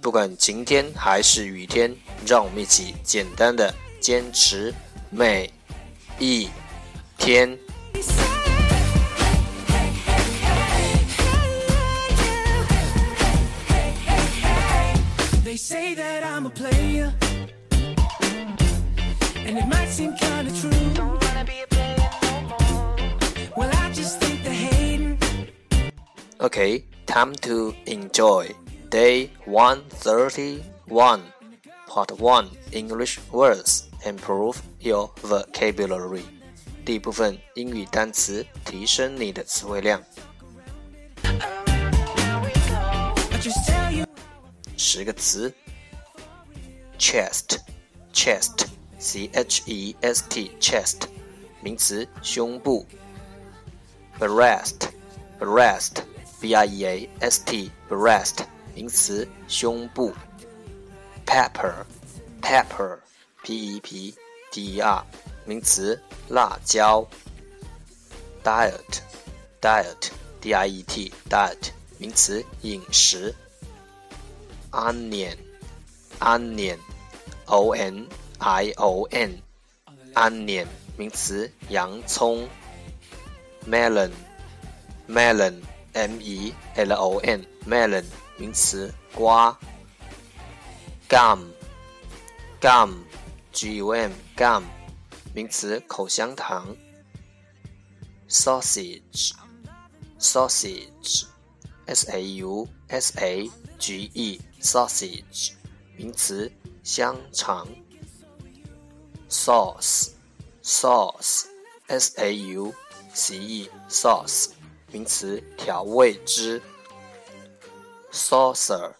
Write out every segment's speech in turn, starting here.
不管晴天还是雨天，让我们一起简单的坚持每一天。Okay, time to enjoy. Day 131, Part 1 English Words Improve Your Vocabulary 第一部分英语单词，提升你的词汇量。十个词：chest，chest，c h e s t，chest，名词，胸部。 B r e a s t breast。名词，胸部。pepper，pepper，p e p d e r，名词，辣椒。diet，diet，d i e t，diet，名词，饮食。onion，onion，o n i o n，onion，名词，洋葱，melon melon。M E L O N，melon，名词瓜，gum，gum，g u m，gum，名词口香糖。sausage，sausage，s a u s a g e，sausage，名词香肠。sauce，sauce，s a u c e，sauce，名词调味汁。saucer,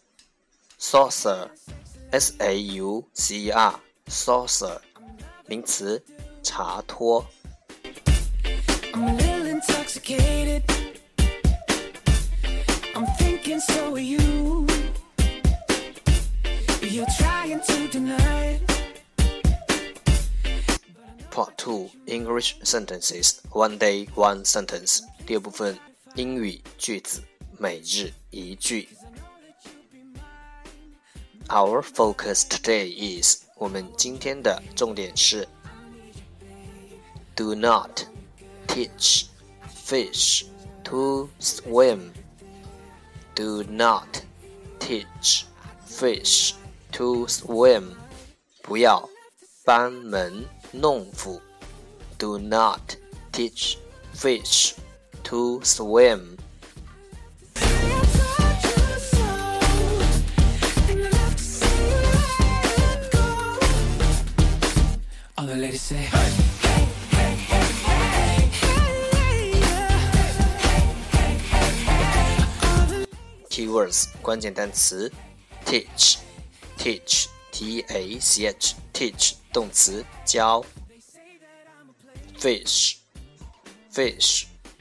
saucer, s a u c e r, saucer，名词，茶托。Part Two English Sentences One Day One Sentence 第二部分英语句子每日一句。Our focus today is 我们今天的重点是 Do not teach fish to swim. Do not teach fish to swim. 不要班门弄斧。Do not teach fish to swim. Keywords 关键单词：teach，teach，t a c h，teach 动词教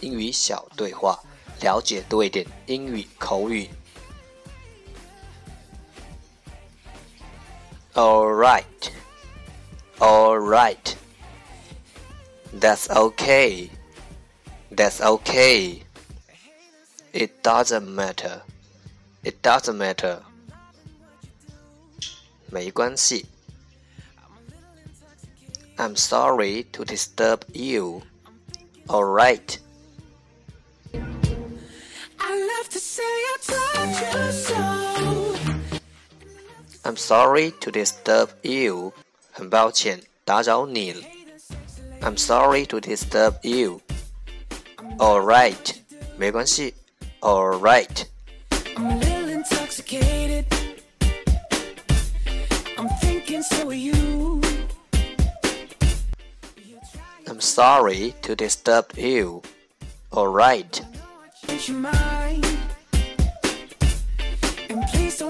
英语小对话，了解多一点英语口语。All right, all right. That's okay. That's okay. It doesn't matter. It doesn't matter. 没关系。I'm sorry to disturb you. All right. I'm sorry to disturb you. 很抱歉打扰你了。I'm sorry to disturb you. All right. 没关系。All right. I'm a little intoxicated. I'm thinking so are you. I'm sorry to disturb you. All right.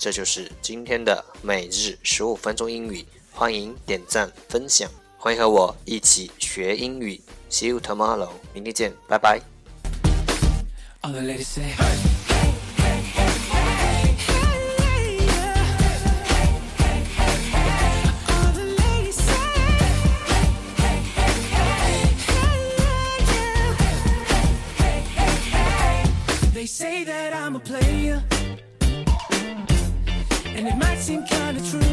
这就是今天的每日十五分钟英语。欢迎点赞分享，欢迎和我一起学英语。See you tomorrow，明天见，拜拜。Seem kinda true.